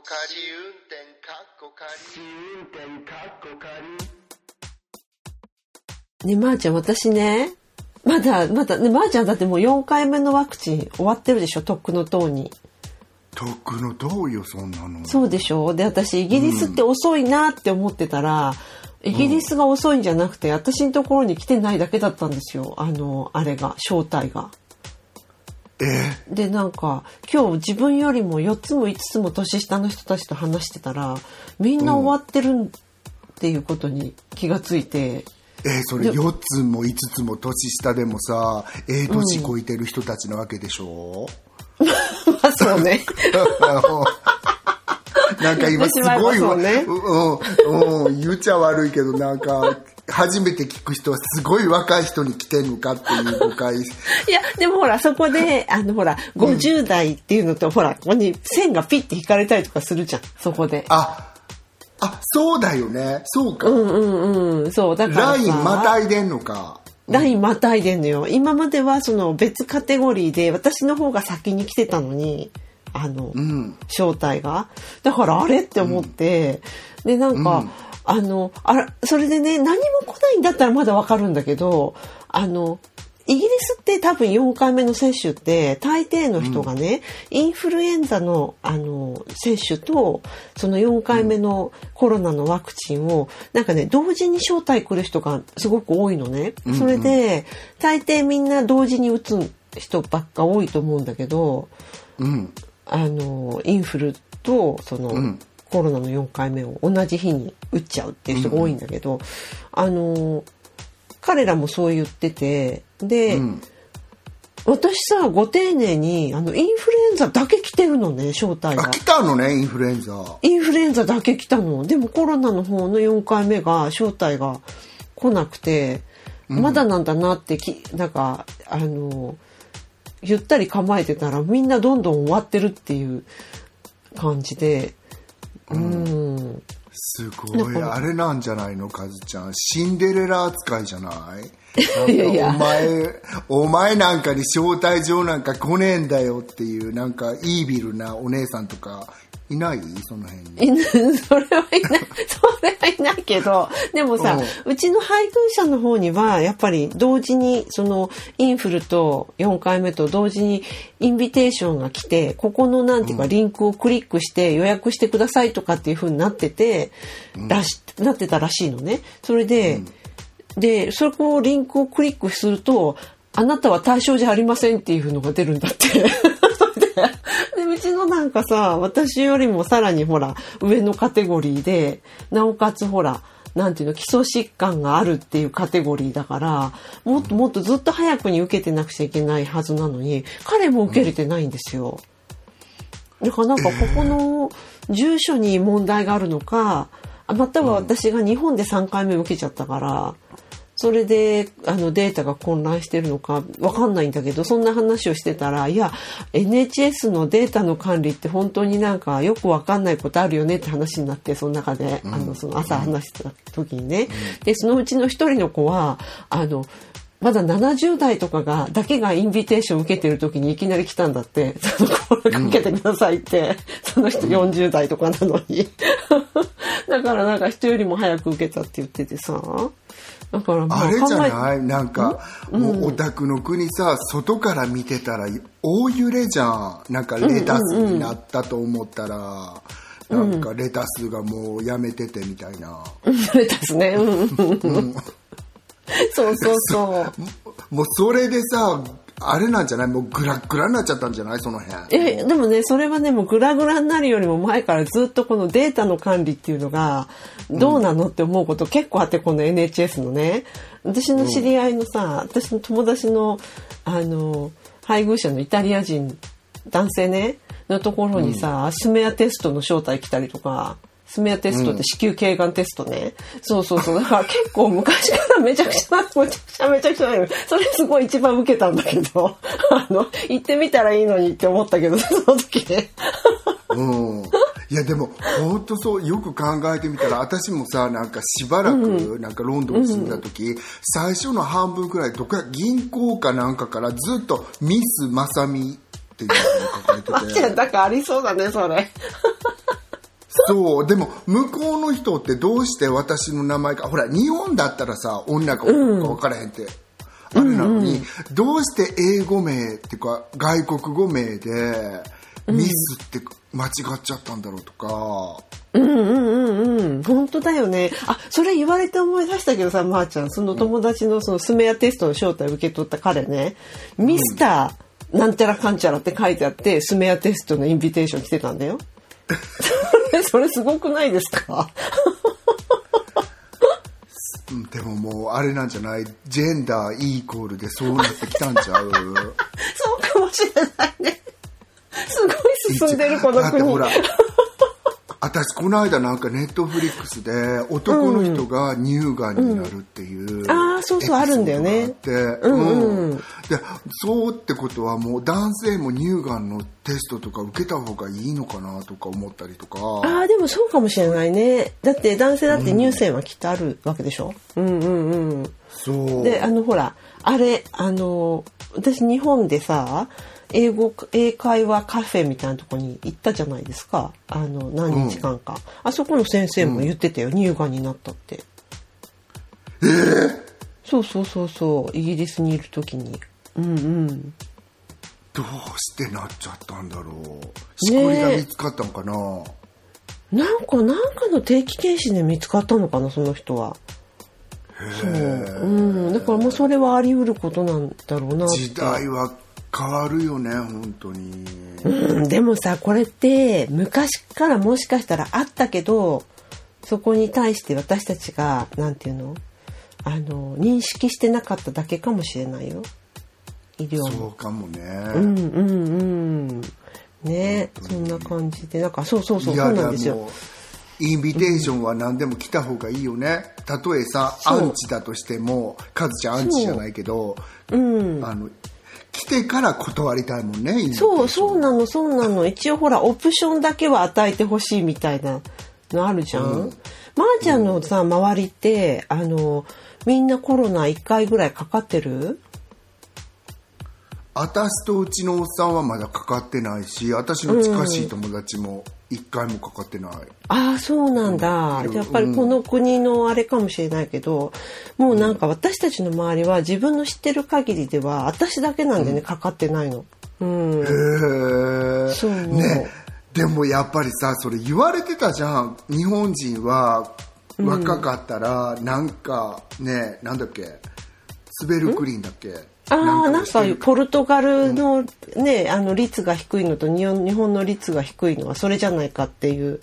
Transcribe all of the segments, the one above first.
こ仮運転かっこ仮運転かっこ仮ね、まー、ちゃん、私ね、まだ、まだ、ね、まー、ちゃんだってもう4回目のワクチン終わってるでしょ、とっくの塔に。とっくのどうよそんなのそうでしょ？で、私、イギリスって遅いなって思ってたら、イギリスが遅いんじゃなくて、私のところに来てないだけだったんですよ。あの、あれが、正体が。えで、なんか、今日自分よりも4つも5つも年下の人たちと話してたら、みんな終わってるっていうことに気がついて、えーそれ4つも5つも年下でもさええ年こいてる人たちなわけでしょ、まあそうね。なんか今すごいわ、ねうん、うん、言っちゃ悪いけどなんか初めて聞く人はすごい若い人に来てんのかっていう誤解 いや、でもほら、そこで、あの、ほら、50代っていうのと、ほら、ここに線がピッて引かれたりとかするじゃん、そこで。ああそうだよね。そうか、うんうんうん、そう、だからさ。ラインまたいでんのか。ラインまたいでんのよ。今まではその別カテゴリーで私の方が先に来てたのに、あの、うん。正体が。だからあれって思って、で、なんか、うんあの、あら、それでね、何も来ないんだったらまだわかるんだけど、あの、イギリスって多分4回目の接種って大抵の人がね、インフルエンザのあの接種とその4回目のコロナのワクチンをなんかね同時に招待来る人がすごく多いのね。それで大抵みんな同時に打つ人ばっか多いと思うんだけどうん。あのインフルとその、んコロナの4回目を同じ日に打っちゃうっていう人が多いんだけど、あの彼らもそう言っててで、うん。私さご丁寧にあのインフルエンザだけ来てるのね正体が。あ来たのねインフルエンザ。インフルエンザだけ来たの。でもコロナの方の4回目が正体が来なくてまだなんだなってきなんかあのゆったり構えてたらみんなどんどん終わってるっていう感じでうん。すごい。あれなんじゃないのカズちゃん。シンデレラ扱いじゃない？お前お前なんかに招待状なんか来ねえんだよっていうなんかイービルなお姉さんとかいない？その辺に。それはいない、それはいないけど、でもさ、うちの配偶者の方には、やっぱり同時に、その、インフルと4回目と同時にインビテーションが来て、ここのなんていうか、リンクをクリックして予約してくださいとかっていう風になってて、らし、なってたらしいのね。それで、で、そこをリンクをクリックすると、あなたは対象じゃありませんっていうのが出るんだって。で、うちのなんかさ、私よりもさらにほら、上のカテゴリーで、なおかつほら、なんていうの、基礎疾患があるっていうカテゴリーだから、もっともっとずっと早くに受けてなくちゃいけないはずなのに、彼も受けれてないんですよ。だからなんかここの住所に問題があるのか、または私が日本で3回目受けちゃったから、それであのデータが混乱してるのかわかんないんだけどそんな話をしてたらいや NHS のデータの管理って本当になんかよくわかんないことあるよねって話になってその中で、あのその朝話してた時にね、でそのうちの一人の子はあのまだ70代とかが、だけがインビテーション受けてる時にいきなり来たんだって、その声かけてくださいって、その人40代とかなのに。だからなんか人よりも早く受けたって言っててさ。だからまああれじゃない？なんか、もうお宅の国さ、外から見てたら大揺れじゃん。なんかレタスになったと思ったら、なんかレタスがもうやめててみたいな。レタスね。うん。そうそうそう。もうそれでさ、あれなんじゃない？もうグラッグラになっちゃったんじゃない？その辺。え、でもね、それはね、もうグラグラになるよりも前からずっとこのデータの管理っていうのが、どうなのって思うこと結構あって、この NHS のね。私の知り合いのさ、私の友達の、あの、配偶者のイタリア人、男性ね、のところにさ、スメアテストの招待来たりとか、スメアテストって子宮頸がんテストね。そうそうそう。だから結構昔からめちゃくちゃ、めちゃくちゃめちゃくちゃ、それすごい一番受けたんだけど、あの、行ってみたらいいのにって思ったけど、その時ね。うん。いやでも本当そうよく考えてみたら私もさなんかしばらくなんかロンドンに住んだ時、最初の半分くらいどこや銀行かなんかからずっとミスまさみっていうのが書かれてて だからありそうだね、それ。そう。でも向こうの人ってどうして私の名前か。ほら日本だったらさ女か男か分からへんって、あれなのに、どうして英語名っていうか外国語名でミスって間違っちゃったんだろうとか、うんうんうんうん。本当だよね。あ、それ言われて思い出したけどさ、まー、ちゃん、その友達のそのスメアテストの招待を受け取った彼ね、ミスターなんちゃらかんちゃらって書いてあって、スメアテストのインビテーション来てたんだよ。それ、すごくないですか？う んでももうあれなんじゃない？ジェンダーイコールでそうなってきたんちゃう？そうかもしれないね。すごい進んでるこの国。だってほら私この間なんかネットフリックスで男の人が乳がんになるっていう、んそうそうあるんだよねって、うんでそうってことはもう男性も乳がんのテストとか受けた方がいいのかなとか思ったりとかああ、でもそうかもしれないね。だって男性だって乳腺はきっとあるわけでしょ？うんうんうん。そうで、あの、ほら、あれ、あの、私日本でさ、英語、英会話カフェみたいなとこに行ったじゃないですか。あの、何日間か。あそこの先生も言ってたよ。乳がんになったって。そうそうそうそう。イギリスにいる時に。うんうん。どうしてなっちゃったんだろうしこりが見つかったのかな、なんか、なんかの定期検診で見つかったのかな、その人は。そう。うん。だからもうそれはあり得ることなんだろうな。時代は変わるよね本当にうん、でもさこれって昔からもしかしたらあったけどそこに対して私たちがなんていうの？あの認識してなかっただけかもしれないよ。医療そも。うかもね、うんうんうん。ねそんな感じで。なんかそうそうそうそうなんですよ。インビテーションは何でも来た方がいいよね、たとえさアンチだとしてもカズちゃんアンチじゃないけどう。ん。あの来てから断りたいもんねそうそうなのそうなの。一応ほらオプションだけは与えてほしいみたいなのあるじゃん、うん。まー、ちゃんのさ周りってあのみんなコロナ1回ぐらいかかってる？私とうちのおっさんはまだかかってないし私の近しい友達も一回もかかってない、ああそうなんだ、うん。やっぱりこの国のあれかもしれないけどもうなんか私たちの周りは自分の知ってる限りでは私だけなんでね、かかってないの。うん、へえそう。ね。でもやっぱりさそれ言われてたじゃん。日本人は若かったらなんかねなんだっけスベルクリーンだっけああなんかポルトガルのね、あの率が低いのと日本日本の率が低いのはそれじゃないかっていう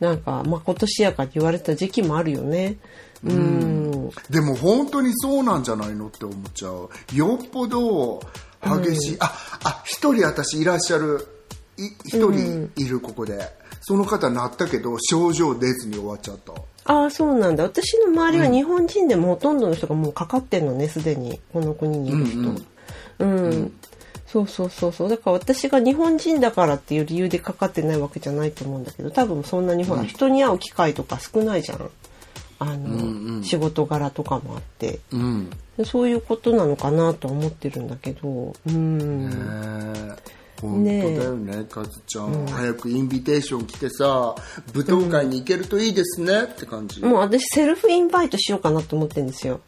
なんかまことしやかに言われた時期もあるよね。うん。でも本当にそうなんじゃないのって思っちゃう。よっぽど激しい、ああ一人私いらっしゃるい一人いるここで、その方なったけど症状出ずに終わっちゃったああそうなんだ。私の周りは日本人でもほとんどの人がもうかかってんのねすでに。この国にいる人。うん、そうそうそうそう。だから私が日本人だからっていう理由でかかってないわけじゃないと思うんだけど多分そんなにほら、人に会う機会とか少ないじゃん。あの、仕事柄とかもあって。うん。でそういうことなのかなとは思ってるんだけど。うん、本当だよねカズちゃん、早くインビテーション来てさ舞踏会に行けるといいですねって感じ、もう私セルフインバイトしようかなと思ってるんですよ。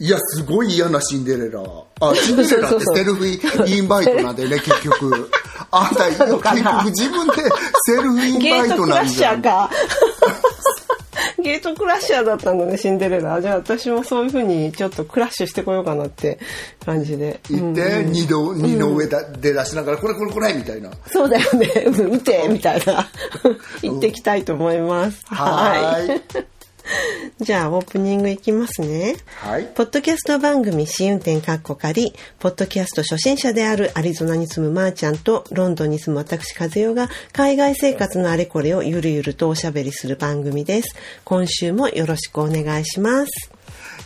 いやすごい嫌なシンデレラ。あ シンデレラってセルフインバイトなんだよね結局。あんた結局自分でセルフインバイトゲートクラッシャーか。ゲートクラッシャーだったのね、シンデレラ。じゃあ私もそういう風にちょっとクラッシュしてこようかなって感じで。行って、二度二の上だで出しながらこれこれこれみたいなそうだよね。うん見て、みたいな。行ってきたいと思います。はーい じゃあオープニングいきますね。はいポッドキャスト番組試運転かっこ仮、ポッドキャスト初心者であるアリゾナに住むまーちゃんとロンドンに住む私和代が海外生活のあれこれをゆるゆるとおしゃべりする番組です。今週もよろしくお願いします。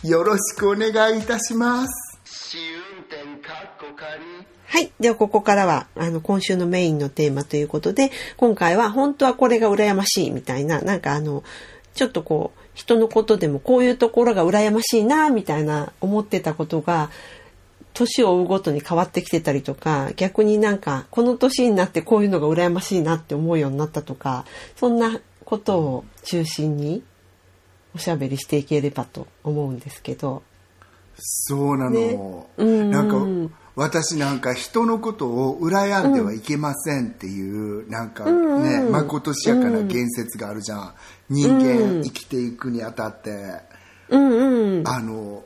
よろしくお願いいたします試運転かっこ仮はい。では、ここからは、あの、今週のメインのテーマということで、今回は、本当はこれが羨ましいみたいな、なんかあの、ちょっとこう、人のことでもこういうところが羨ましいな、みたいな思ってたことが、年を追うごとに変わってきてたりとか、逆になんか、この年になってこういうのが羨ましいなって思うようになったとか、そんなことを中心におしゃべりしていければと思うんですけど。そうなの、ね。うん。なんか私なんか人のことを羨んではいけませんっていう、なんかね、まことしやかな言説があるじゃん、人間生きていくにあたって、うんうん。あの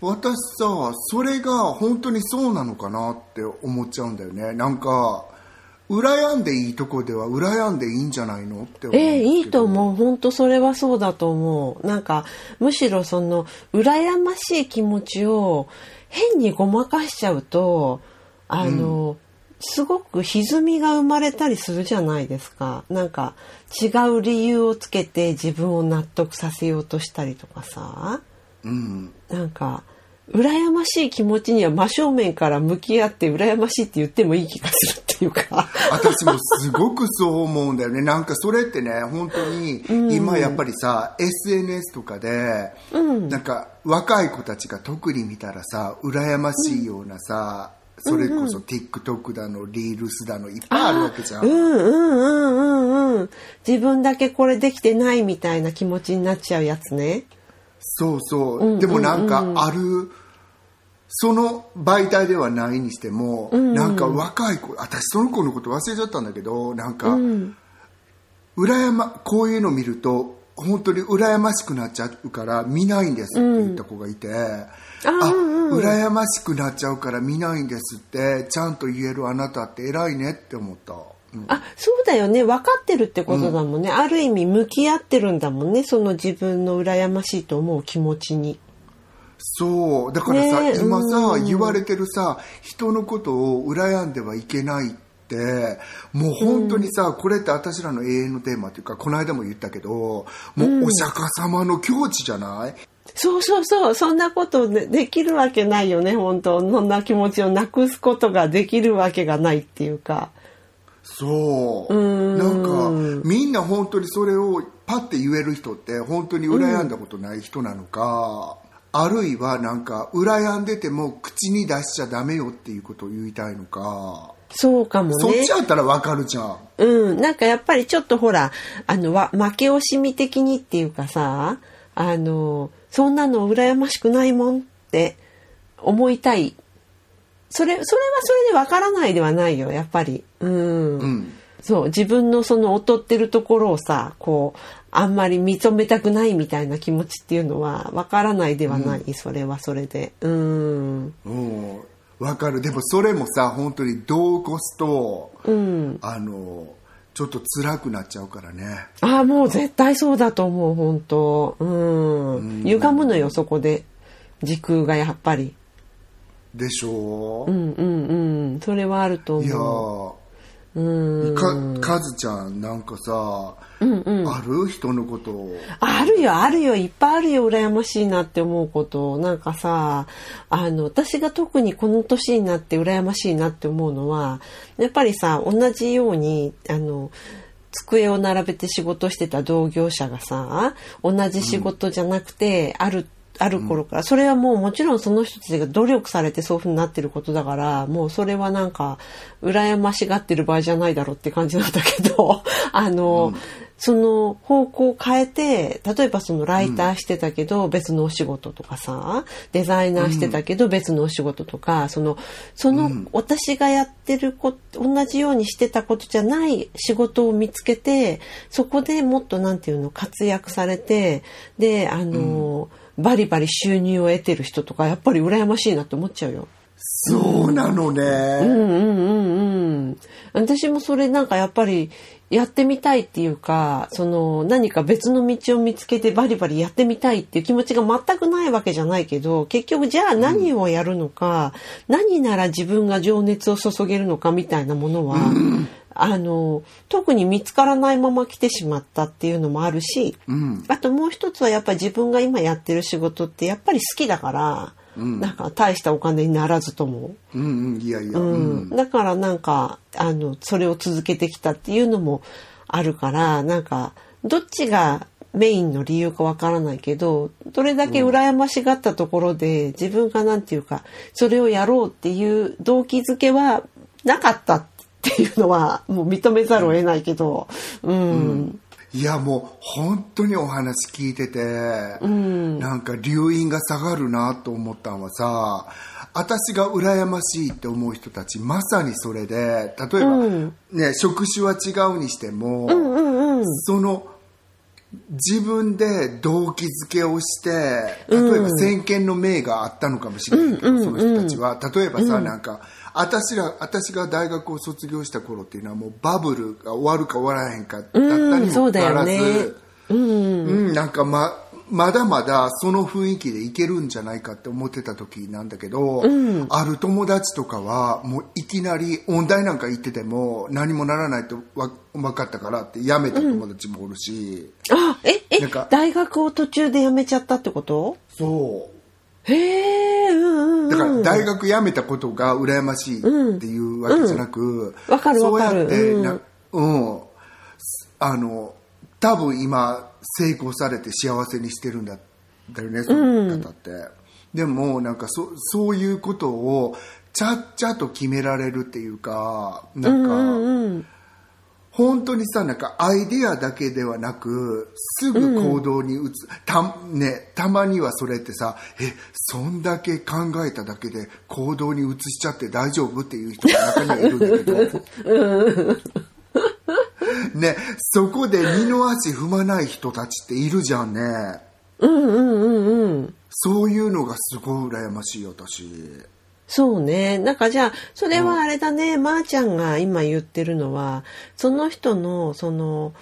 私さそれが本当にそうなのかなって思っちゃうんだよねなんか羨んでいいとこでは羨んでいいんじゃないのって思うええいいと思う。本当それはそうだと思う。なんか、むしろその、羨ましい気持ちを変にごまかしちゃうと、あの、すごく歪みが生まれたりするじゃないですか。なんか、違う理由をつけて自分を納得させようとしたりとかさ。うんなんか、羨ましい気持ちには真正面から向き合って羨ましいって言ってもいい気がするっていうか。私もすごくそう思うんだよねなんかそれってね本当に今やっぱりさ、SNS とかで、なんか若い子たちが特に見たらさ羨ましいようなさ、それこそ TikTok だのリールスだのいっぱいあるわけじゃん、うんうんうんうんうん。自分だけこれできてないみたいな気持ちになっちゃうやつね。そうそう、でもなんかあるその媒体ではないにしても、なんか若い子私その子のこと忘れちゃったんだけどなんか、羨まこういうの見ると本当に羨ましくなっちゃうから見ないんですって言った子がいて、あ羨ましくなっちゃうから見ないんですってちゃんと言えるあなたって偉いねって思った、うんあ、そうだよね。分かってるってことだもんね。ある意味向き合ってるんだもんね。その自分の羨ましいと思う気持ちに。そうだからさ、ねえ今さ、うん言われてるさ人のことを羨んではいけないってもう本当にさ、これって私らの永遠のテーマっていうかこの間も言ったけどもうお釈迦様の境地じゃない、そうそうそう。そんなことでできるわけないよね。本当そんな気持ちをなくすことができるわけがないっていうか。そううんなんかみんな本当にそれをパッて言える人って本当に羨んだことない人なのか、あるいはなんか羨んでても口に出しちゃダメよっていうことを言いたいのか、そうかもね。そっちやったらわかるじゃんうん、なんかやっぱりちょっとほら、あの、わ負け惜しみ的にっていうかさ、あの、そんなの羨ましくないもんって思いたい。それ、それはそれでわからないではないよ、やっぱり。うん。うんそう、自分のその劣ってるところをさ、こう、あんまり認めたくないみたいな気持ちっていうのはわからないではない、それはそれで。うん。うんわかるでもそれもさ本当にどう起こすと、うん。あのちょっと辛くなっちゃうからねああ、もう絶対そうだと思う、本当うん。歪むのよ、そこで。時空がやっぱり。でしょうんうんうん。それはあるといや思う。ーうん。かかずちゃんなんかさ、ある？人のこと。をあるよ、あるよ、いっぱいあるよ、羨ましいなって思うこと。なんかさ、あの、私が特にこの年になって羨ましいなって思うのは、やっぱりさ、同じように、あの、机を並べて仕事してた同業者がさ、同じ仕事じゃなくて、ある、ある頃から、それはもうもちろんその人たちが努力されてそういうふうになってることだから、もうそれはなんか、羨ましがってる場合じゃないだろうって感じなんだけど、あの、その方向を変えて、例えばそのライターしてたけど別のお仕事とかさ、デザイナーしてたけど別のお仕事とか、その、その私がやってること、同じようにしてたことじゃない仕事を見つけて、そこでもっとなんていうの、活躍されて、で、あの、バリバリ収入を得てる人とか、やっぱり羨ましいなって思っちゃうよ。そうなのね、うんうんうんうん。私もそれなんかやっぱりやってみたいっていうか、その何か別の道を見つけてバリバリやってみたいっていう気持ちが全くないわけじゃないけど、結局じゃあ何をやるのか、何なら自分が情熱を注げるのかみたいなものは、あの、特に見つからないまま来てしまったっていうのもあるし、うん。あともう一つはやっぱり自分が今やってる仕事ってやっぱり好きだから、なんか大したお金にならずとも。うんうんいやいや、ううん。ん、だからなんかあのそれを続けてきたっていうのもあるからなんかどっちがメインの理由かわからないけどどれだけ羨ましがったところで自分がなんていうかそれをやろうっていう動機づけはなかったっていうのはもう認めざるを得ないけどうん、いやもう本当にお話聞いてて、うん。なんか留飲が下がるなと思ったのはさ私が羨ましいって思う人たちまさにそれで例えば、うん。ね、職種は違うにしても、うんうんうん。その自分で動機づけをして例えば先見の明があったのかもしれないけど、うんその人たちは。例えばさ、なんか私ら私が大学を卒業した頃っていうのはもうバブルが終わるか終わらへんかだったにもかかわらず。うん。うん、なんかままだまだその雰囲気でいけるんじゃないかって思ってた時なんだけど、ある友達とかはもういきなり音大なんか行ってても何もならないとわ分かったからって辞めた友達もおるし、あ、え、えなんか、大学を途中で辞めちゃったってこと？そうへえ、うんうん。うん。だから大学辞めたことが羨ましいっていうわけじゃなく、わかるそうやってな、ううん、あの多分今成功されて幸せにしてるんだだよねその方って、でもなんかそそういうことをちゃっちゃと決められるっていうかなんか、うん。本当にさなんかアイデアだけではなくすぐ行動に移す、たね、たまにはそれってさえそんだけ考えただけで行動に移しちゃって大丈夫っていう人が中にはいるんだけど。ねそこで二の足踏まない人たちっているじゃんね。うんうんうんうん。そういうのがすごい羨ましい私そうね。なんかじゃあ、それはあれだね、まー、ちゃんが今言ってるのは、その人の、その、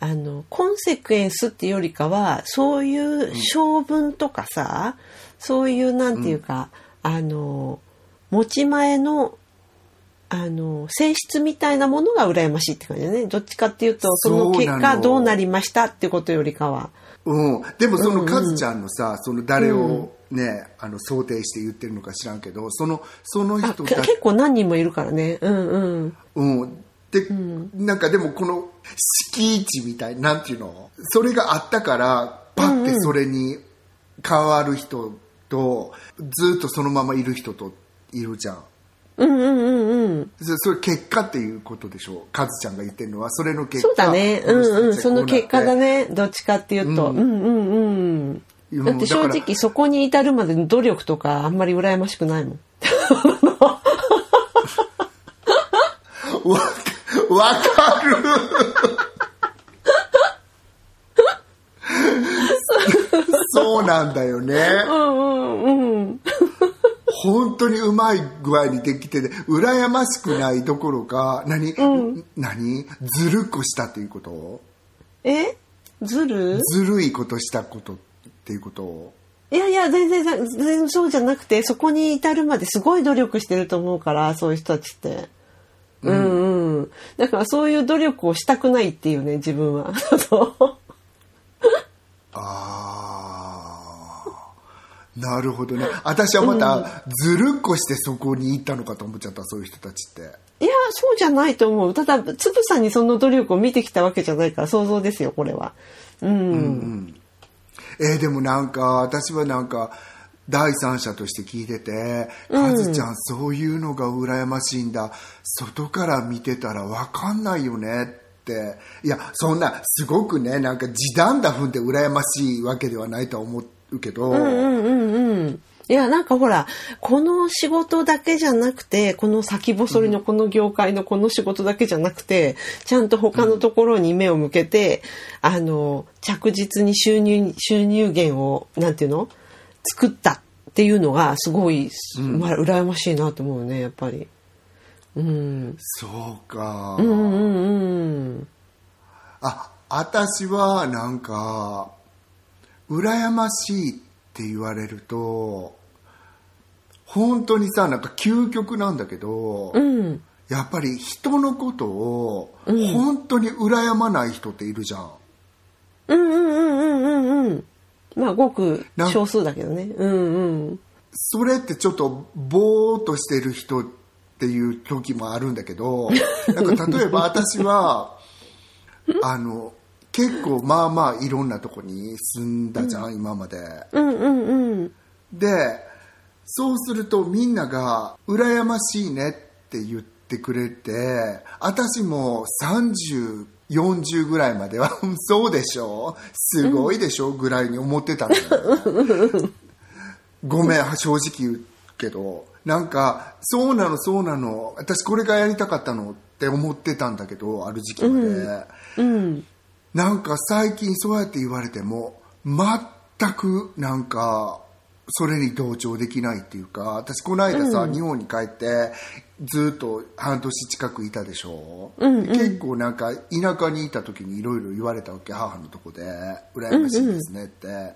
あの、コンセクエンスっていうよりかは、そういう性分とかさ、そういうなんていうか、あの、持ち前の、あの、性質みたいなものが羨ましいって感じだね。どっちかっていうと、その結果どうなりましたってことよりかは。うん、でもそのカズちゃんのさ、その誰をね、あの想定して言ってるのか知らんけどそのそのあ人たけ結構何人もいるからね。うんうん。うん。で、なんかでもこの敷地みたい、なんていうの？それがあったから、パッてそれに変わる人と、ずっとそのままいる人といるじゃん。うんうんうんうん。そそれ結果っていうことでしょ？う。カズちゃんが言ってるのは、それの結果。そうだね。うんうん。その結果だね。ね。どっちかっていうと。うんうんうん。うんだって正直そこに至るまでの努力とかあんまり羨ましくないもん。わ、わかる。そうなんだよね。うんうんうん。本当にうまい具合にできてて羨ましくないどころか何、何？ずるっこしたっていうこと？え？ずる？ずるいことしたことっていうこといやいや、全然、全然そうじゃなくて、そこに至るまですごい努力してると思うから、そういう人たちって。うんうん。だからそういう努力をしたくないっていうね、自分は。そ うああなるほどね私はまたずるっこしてそこに行ったのかと思っちゃったそういう人たちっていや、そうじゃないと思う。ただ、つぶさにその努力を見てきたわけじゃないから、想像ですよ、これは。うん。えーでもなんか私はなんか第三者として聞いてて「カズちゃんそういうのが羨ましいんだ。外から見てたら分かんないよね」って。いやそんなすごくねなんか時短だ踏んで羨ましいわけではないとは思うけど、うんうんうん。いや、なんかほら、この仕事だけじゃなくて、この先細りのこの業界のこの仕事だけじゃなくて、ちゃんと他のところに目を向けて、あの、着実に収入、収入源を、なんていうの？作ったっていうのが、すごい、まあ、羨ましいなと思うね、やっぱり。うん。そうか、うんうんうん。あ私はなんか羨ましいって言われると本当にさなんか究極なんだけど、うん。やっぱり人のことを本当に羨まない人っているじゃん。うんうんうんうんうんうん。まあ、ごく少数だけどね。うんうん。それってちょっとぼーっとしてる人っていう時もあるんだけど、なんか例えば私は、あの、結構まあまあいろんなとこに住んだじゃん、今まで。うんうんうん。で、そうするとみんなが羨ましいねって言ってくれて、私も34 40ぐらいまでは そうでしょ？すごいでしょ、ぐらいに思ってたのよ。ごめん正直言うけど。なんかそうなのそうなの。私これがやりたかったのって思ってたんだけどある時期まで、うん。なんか最近そうやって言われても全くなんかそれに同調できないっていうか私この間さ、日本に帰ってずっと半年近くいたでしょ、結構なんか田舎にいた時にいろいろ言われたわけ母のとこで羨ましいですねって、あ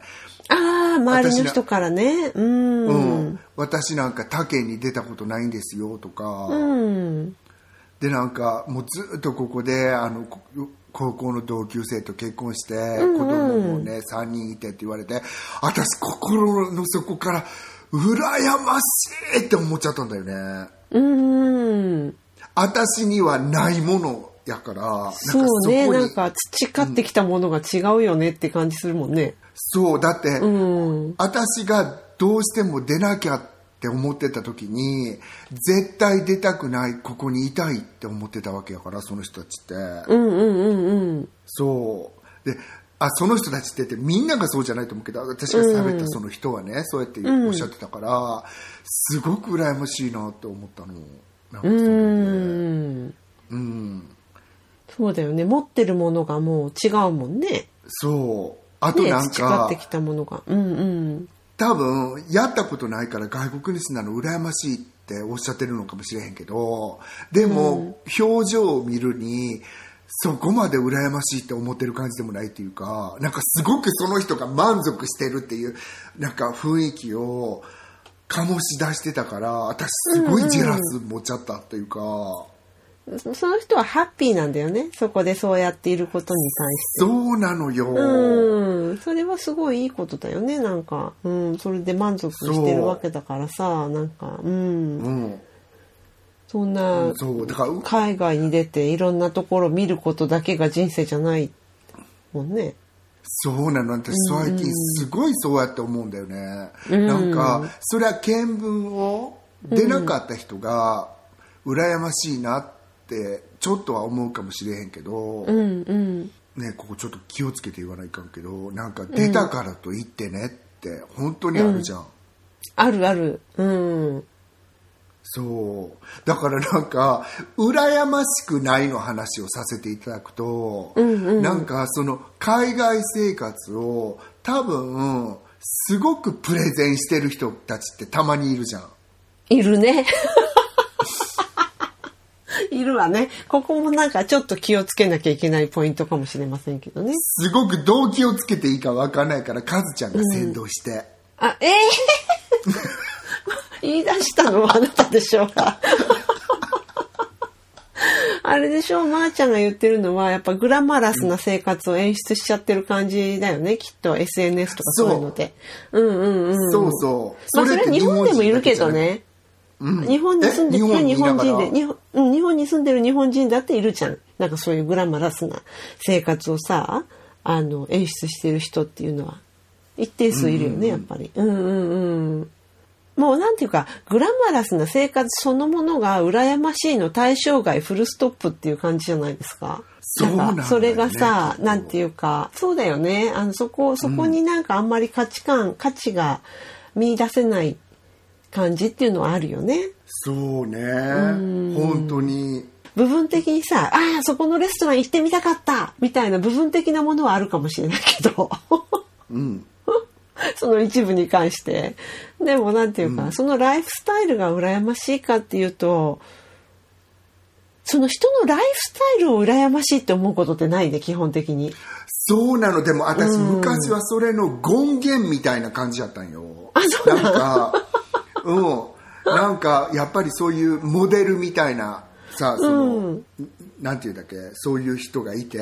あ、周りの人からね。うん。うん。私なんか他県に出たことないんですよとか、うん。でなんかもうずっとここであのこ高校の同級生と結婚して、子供もね3人いてって言われて私心の底から羨ましいって思っちゃったんだよねうん。私にはないものやからなんかそうね。なんか培ってきたものが違うよねって感じするもんね。そうだって、うん。私がどうしても出なきゃって思ってた時に絶対出たくないここにいたいって思ってたわけやからその人たちって、うんうんうんうん。そう。で、あ、その人たちって言ってみんながそうじゃないと思うけど、私が喋ったその人はね、そうやっておっしゃってたから、すごく羨ましいなって思ったの。なんかそううん。うん。そうだよね。持ってるものがもう違うもんね。そう。あとね、なんか、培ってきたものが。うんうん。多分、やったことないから外国に住んだの羨ましいっておっしゃってるのかもしれへんけど、でも、表情を見るに、そこまで羨ましいって思ってる感じでもないっていうか、なんかすごくその人が満足してるっていう、なんか雰囲気を醸し出してたから、私すごいジェラス持っちゃったっていうか、そその人はハッピーなんだよね。そこでそうやっていることに対して。そうなのよ。うん。それはすごいいいことだよね。なんか、うん。それで満足してるわけだからさ、なんか、うん。うん。そんな、そう、だから、海外に出ていろんなところ見ることだけが人生じゃないもんね。そうなの私最近すごいそうやって思うんだよね、なんかそれは見聞を出なかった人が羨ましいなってちょっとは思うかもしれへんけど、うんうん。ね、ここちょっと気をつけて言わないかんけどなんか出たからといってねって本当にあるじゃん、あるある。うん。そうだからなんか羨ましくないの話をさせていただくと、なんかその海外生活を多分すごくプレゼンしてる人たちってたまにいるじゃんいるね。いるわね。ここもなんかちょっと気をつけなきゃいけないポイントかもしれませんけどね。すごく動機をつけていいか分かんないからカズちゃんが先導して、あ、ええ 言い出したのはあなたでしょうか？あれでしょまー、ちゃんが言ってるのは、やっぱグラマラスな生活を演出しちゃってる感じだよね。きっと SNS とかそういうので。うんうんうん。そうそうまあそれは日本でもいるけどね。うん。日本に住んでるえ？日本人で日本,、うん、日本に住んでる日本人だっているじゃん。なんかそういうグラマラスな生活をさあの演出してる人っていうのは。一定数いるよね、やっぱり。うんうんうん。もうなんていうかグラマラスな生活そのものが羨ましいの対象外フルストップっていう感じじゃないですか。そうなんね。かそれがさ、なんていうかそうだよね。あのそこそこになんかあんまり価値観、価値が見出せない感じっていうのはあるよね。そうね。本当に。部分的にさ、ああ、そこのレストラン行ってみたかったみたいな部分的なものはあるかもしれないけど、うん。その一部に関して。でもなんていうか、そのライフスタイルが羨ましいかっていうと、その人のライフスタイルを羨ましいって思うことってないね、基本的に。そうなの。でも私昔はそれの権限みたいな感じやったんよ。あそうなんかうん。なんかやっぱりそういうモデルみたいなさその、なんていうんだっけそういう人がいて、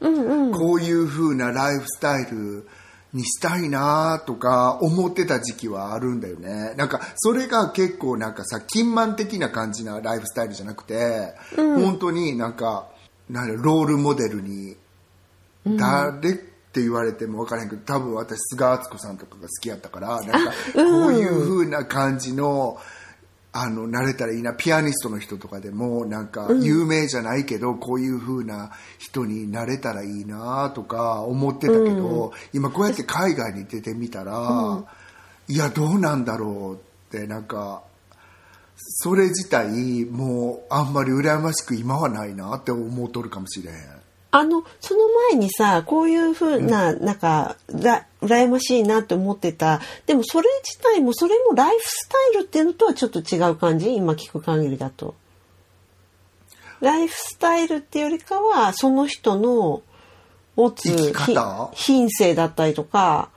こういう風なライフスタイルにしたいなとか思ってた時期はあるんだよね。なんかそれが結構なんかさ金満的な感じなライフスタイルじゃなくて、本当になんかなんだロールモデルに誰って言われても分からへんけど多分私菅敦子さんとかが好きやったからなんかこういう風な感じのあのなれたらいいなピアニストの人とかでもなんか有名じゃないけど、こういう風な人になれたらいいなとか思ってたけど、今こうやって海外に出てみたら、いやどうなんだろうってなんかそれ自体もうあんまり羨ましく今はないなって思うとるかもしれん。あの、その前にさ、こういうふうな、なんか、ら、羨ましいなって思ってた。でもそれ自体も、それもライフスタイルっていうのとはちょっと違う感じ？今聞く限りだと。ライフスタイルっていうよりかは、その人の持つ品性だったりとか、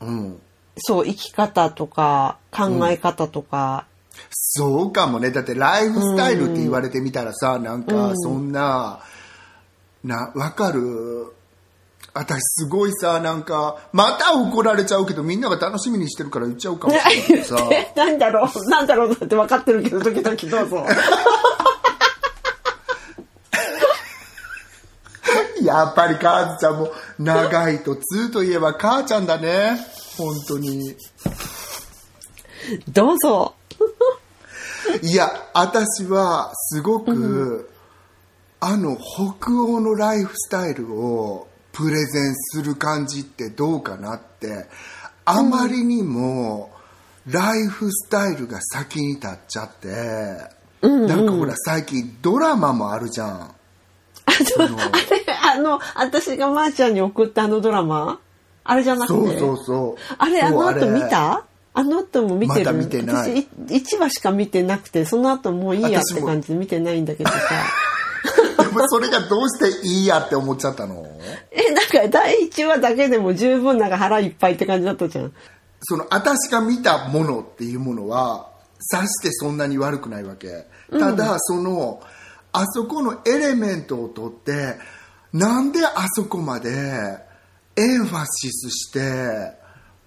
うん。そう、生き方とか、考え方とか、そうかもね。だってライフスタイルって言われてみたらさ、なんかそんな、な、わかる。私すごいさ、なんか、また怒られちゃうけど、みんなが楽しみにしてるから言っちゃうかもしれないけどさ。なんだろう、なんだろうって分かってるけど、時々どうぞ。やっぱり母ちゃんも長いと2といえば母ちゃんだね。本当に。どうぞ。いや、私はすごく、あの北欧のライフスタイルをプレゼンする感じってどうかなって、あまりにもライフスタイルが先に立っちゃって、なんかほら最近ドラマもあるじゃん。そのあれ、あの、私がまーちゃんに送ったあのドラマ？あれじゃなくて？そうそうそう。あれ、あの後見た？あの後も見てる？まだ見てない私、1話しか見てなくて、その後もういいやって感じで見てないんだけどさ。でもそれがどうしていいやって思っちゃったの？え、なんか第1話だけでも十分なんか腹いっぱいって感じだったじゃん。その私が見たものっていうものはさしてそんなに悪くないわけ。ただ、そのあそこのエレメントを取ってなんであそこまでエンファシスして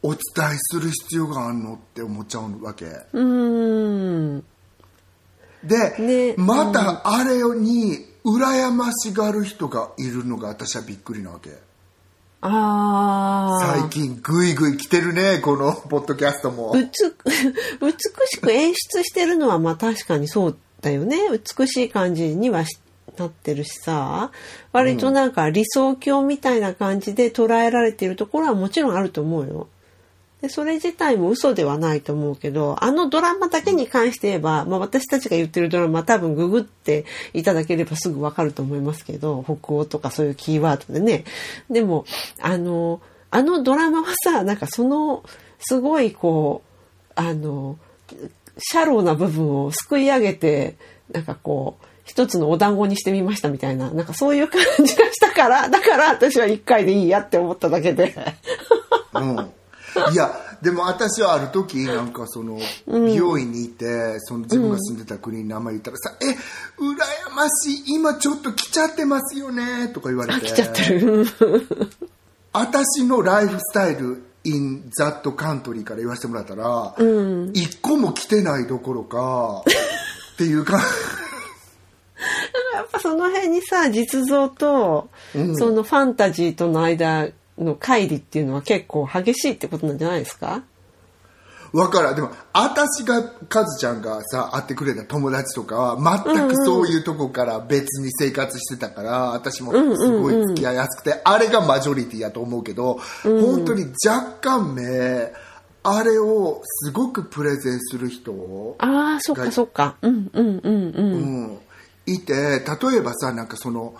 お伝えする必要があるのって思っちゃうわけ。うーん。で、ね。またあれに羨ましがる人がいるのが私はびっくりなわけああ。最近グイグイ来てるねこの ポッドキャストも 美しく演出してるのはまあ確かにそうだよね美しい感じにはしなってるしさ割となんか理想郷みたいな感じで捉えられているところはもちろんあると思うよ。でそれ自体も嘘ではないと思うけどあのドラマだけに関して言えば、まあ、私たちが言ってるドラマ多分ググっていただければすぐわかると思いますけど北欧とかそういうキーワードでねでもあのあのドラマはさなんかそのすごいこうあのシャローな部分をすくい上げてなんかこう一つのお団子にしてみましたみたいななんかそういう感じがしたからだから私は一回でいいやって思っただけで。うん いやでも私はある時なんかその美容院にいてその自分が住んでた国に名前言ったらさ「え羨ましい今ちょっと来ちゃってますよね」とか言われて。飽きちゃってる。私のライフスタイル in that country から言わせてもらったら、一個も来てないどころか っていうか。やっぱその辺にさ実像と、そのファンタジーとの間の乖離っていうのは結構激しいってことなんじゃないですか？わからん。でも私がカズちゃんがさ会ってくれた友達とかは全くそういうとこから別に生活してたから、私もすごい付き合いやすくて、あれがマジョリティやと思うけど、本当に若干目あれをすごくプレゼンする人ああそっかそっか。うんうんうんうん。うん、いて例えばさなんかその、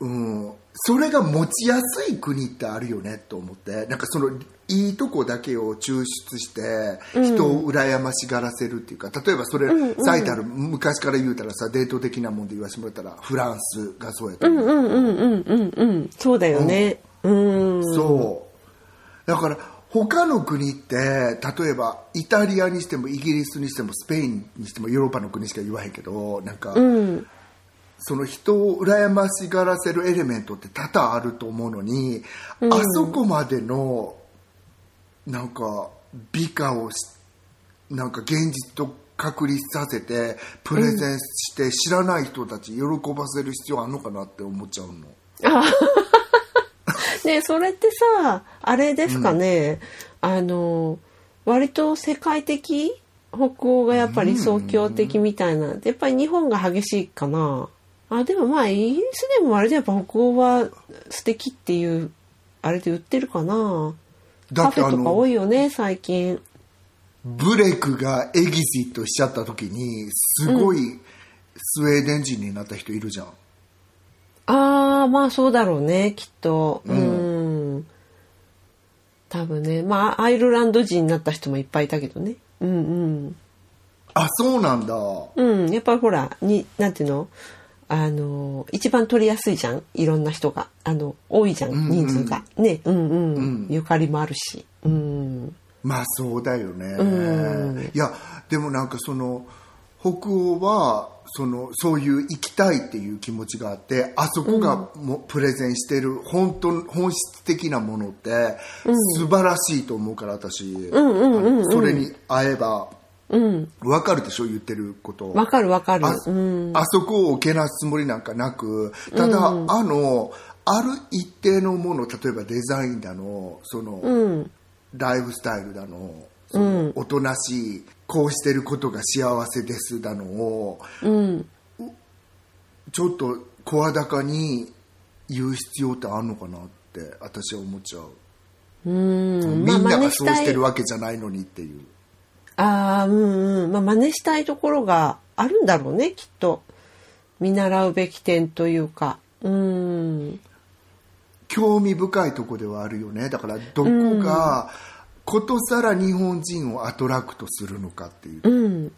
うん、それが持ちやすい国ってあるよねと思ってなんかそのいいとこだけを抽出して人を羨ましがらせるっていうか、例えばそれ最たる昔から言うたらさ伝統的なもんで言わせてもらったらフランスがそうやと思う、うんうんうんうんうんそうだよね。うん。そう。だから他の国って例えばイタリアにしてもイギリスにしてもスペインにしてもヨーロッパの国しか言わへんけどなんか、うんその人を羨ましがらせるエレメントって多々あると思うのに、あそこまでのなんか美化をしなんか現実と確立させてプレゼンして知らない人たち喜ばせる必要あるのかなって思っちゃうの。ねそれってさあれですかね、あの割と世界的北欧がやっぱり総協的みたいな、やっぱり日本が激しいかな。あ、でもまあ、イギリスでもあれでやっぱ北欧は素敵っていう、あれで売ってるかな。カフェとか多のいよね、最近。ブレクがエギジットしちゃった時にすごいスウェーデン人になった人いるじゃん、ああ、まあそうだろうね、きっと。うん。多分ね。まあ、アイルランド人になった人もいっぱいいたけどね。うんうん。あそうなんだうん。やっぱりほら、に、なんていうの？あの、一番取りやすいじゃん？いろんな人が。あの、多いじゃん、んうん人数が。ね。うんうん。うんゆかりもあるし。うん。まあそうだよね、うんいやでもなんかその北欧はそのそういう行きたいっていう気持ちがあってあそこがも、プレゼンしてる本当本質的なものって素晴らしいと思うから私、あのそれに会えばうん。分かるでしょ？言ってることわかるわかるあ,、。うん。あそこをけなすつもりなんかなくただ、あのある一定のもの例えばデザインだのその、うん。ライフスタイルだのそのおとなしいこうしてることが幸せですだのをうん。ちょっと声高に言う必要ってあるのかなって私は思っちゃう、うん。みんながそうしているわけじゃないのにっていうああ、うんうん。まあ、真似したいところがあるんだろうね、きっと。見習うべき点というか。うん。興味深いとこではあるよねだからどこがことさら日本人をアトラクトするのかっていう、うん。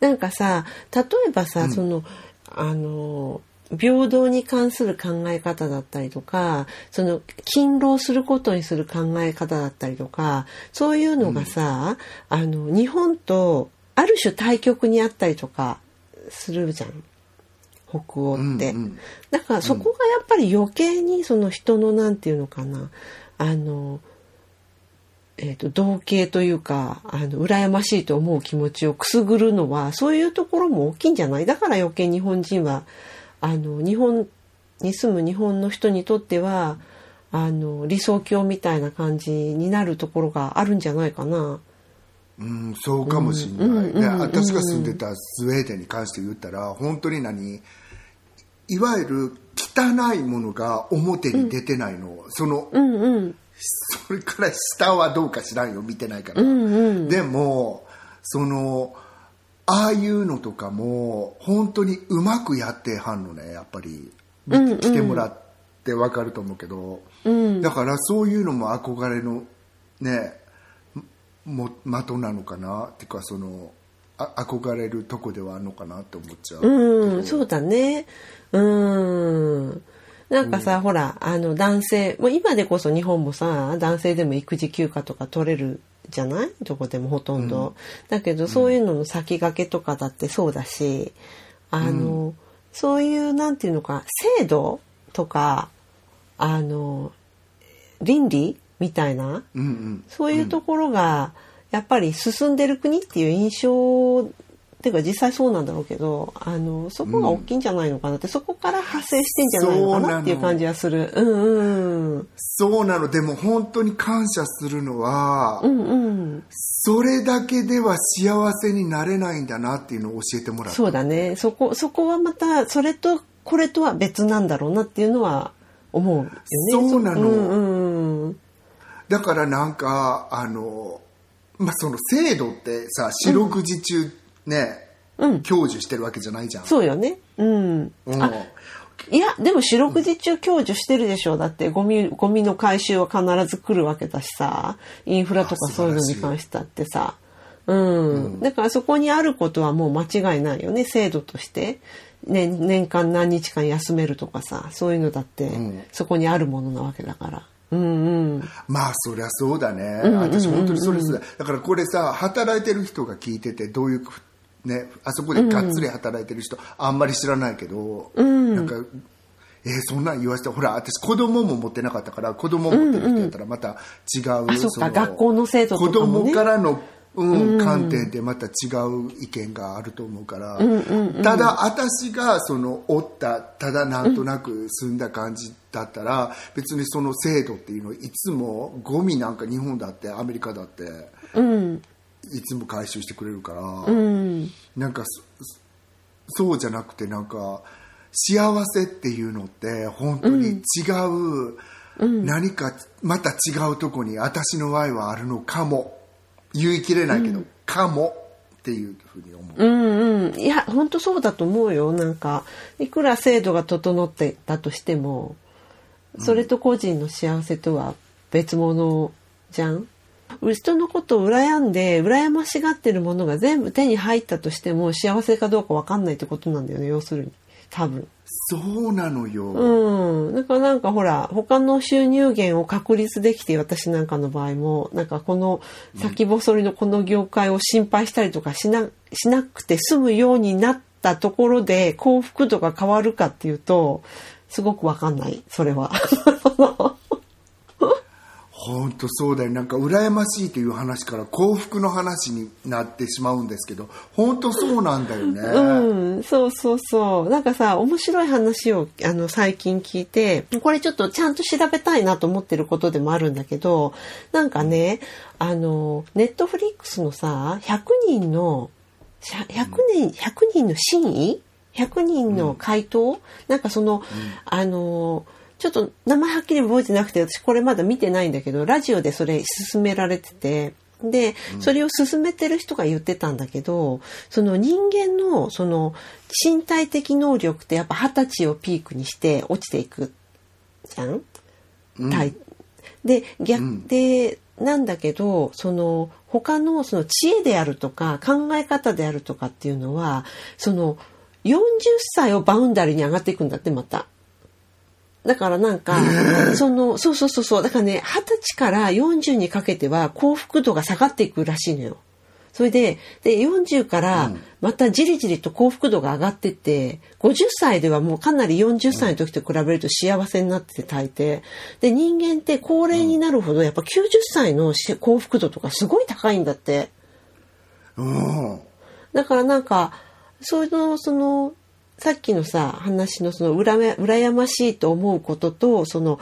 なんかさ、例えばさ、その、あの、平等に関する考え方だったりとか、その、勤労することにする考え方だったりとか、そういうのがさ、あの、日本と、ある種対極にあったりとかするじゃん。北欧って。うんうんだからそこがやっぱり余計にその人のなんていうのかな、あの、えっ、と、同型というか、あの、羨ましいと思う気持ちをくすぐるのは、そういうところも大きいんじゃない？だから余計日本人は、あの、日本に住む日本の人にとっては、あの、理想郷みたいな感じになるところがあるんじゃないかな。うん、そうかもしれない、で私が住んでたスウェーデンに関して言ったら本当に何？いわゆる汚いものが表に出てないの、そのうんうん。それから下はどうか知らんよ見てないから、うんうん。でもそのああいうのとかも本当にうまくやってはんのねやっぱり見て来てもらって分かると思うけど、うん。だからそういうのも憧れのねも的なのかな？っていうかそのあ憧れるとこではあるのかなって思っちゃう、うん、そうだね。うん。なんかさ、ほら、あの、男性、もう今でこそ日本もさ、男性でも育児休暇とか取れるじゃない？どこでもほとんど。だけど、そういうのの先駆けとかだってそうだし、あの、そういう、なんていうのか、制度とか、あの、倫理みたいな、うんうん。そういうところが、やっぱり進んでる国っていう印象っていうか実際そうなんだろうけどあのそこが大きいんじゃないのかなって、そこから派生してんじゃないのかなっていう感じはする。うんうんうん。そうなの。でも本当に感謝するのは、うんうん。それだけでは幸せになれないんだなっていうのを教えてもらった。そうだね。そこそこはまたそれとこれとは別なんだろうなっていうのは思うよね。そうなの。うんうんうん。だからなんかあのまあその制度ってさ四六時中ね、うん。享受してるわけじゃないじゃん。そうよね。うん。うん。あいや、でも四六時中享受してるでしょ。だってゴミ、ゴミの回収は必ず来るわけだしさ、インフラとかあそういうのに関してだってさ。うん。だからそこにあることはもう間違いないよね、制度として。年、年間何日間休めるとかさ、そういうのだって、ん。そこにあるものなわけだから。うんうん。まあそりゃそうだね、私本当にそれそうだ。だからこれさ働いてる人が聞いててどういうねあそこでがっつり働いてる人、あんまり知らないけど、なんかえーそんなん言わせてほら私子供も持ってなかったから子供持ってる人やったらまた違う、あそっかの学校の制度とかもね。子供からのうん、観点でまた違う意見があると思うから、ただ私がそのおったただなんとなく済んだ感じだったら、別にその制度っていうのいつもゴミなんか日本だってアメリカだってうん。いつも回収してくれるから、うん。なんかそそうじゃなくてなんか幸せっていうのって本当に違う、何かまた違うとこに私の愛はあるのかも。言い切れないけど、かもっていうふうに思う、うんうん。いや本当そうだと思うよ。なんかいくら制度が整ってたとしてもそれと個人の幸せとは別物じゃん？人のことを羨んで羨ましがってるものが全部手に入ったとしても幸せかどうか分かんないってことなんだよね要するに。多分。そうなのよ、うん。だからなんかほら、他の収入源を確立できて、私なんかの場合も、なんかこの先細りのこの業界を心配したりとかしな、しなくて済むようになったところで幸福度が変わるかっていうと、すごくわかんない、それは。本当そうだよ。なんか羨ましいという話から幸福の話になってしまうんですけど本当そうなんだよね、うん、そうそうそう。なんかさ、面白い話をあの最近聞いて、これちょっとちゃんと調べたいなと思ってることでもあるんだけど、なんかね、あの、ネットフリックスのさ、100人の、しゃ100人、100人の真意 ?100 人の回答、なんかその、あの、ちょっと名前はっきり覚えてなくて、私これまだ見てないんだけど、ラジオでそれ勧められてて、で、それを進めてる人が言ってたんだけど、その人間のその身体的能力ってやっぱ二十歳をピークにして落ちていくじゃん、体。で逆で、なんだけどその他のその知恵であるとか考え方であるとかっていうのはその40歳をバウンダリーに上がっていくんだってまた。だからなんか、その、そうそうそうそう、だからね、二十歳から40にかけては幸福度が下がっていくらしいのよ。それで、で、40からまたじりじりと幸福度が上がってって、50歳ではもうかなり40歳の時と比べると幸せになってて大抵。で、人間って高齢になるほどやっぱ90歳のし幸福度とかすごい高いんだって。うんだからなんか、その、その、さっきのさ、話のその、うらめ、羨ましいと思うことと、その、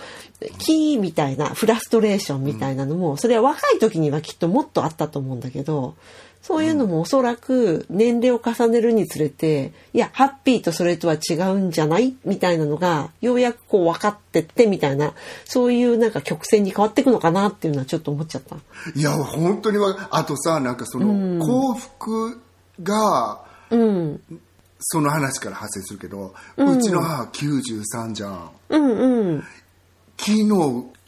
キーみたいな、フラストレーションみたいなのも、それは若い時にはきっともっとあったと思うんだけど、そういうのもおそらく年齢を重ねるにつれて、いや、ハッピーとそれとは違うんじゃないみたいなのが、ようやくこう分かってってみたいな、そういうなんか曲線に変わっていくのかなっていうのはちょっと思っちゃった。いや本当にわあとさなんかその、幸福がうん。その話から派生するけど、うちの母93じゃんうんうん。昨日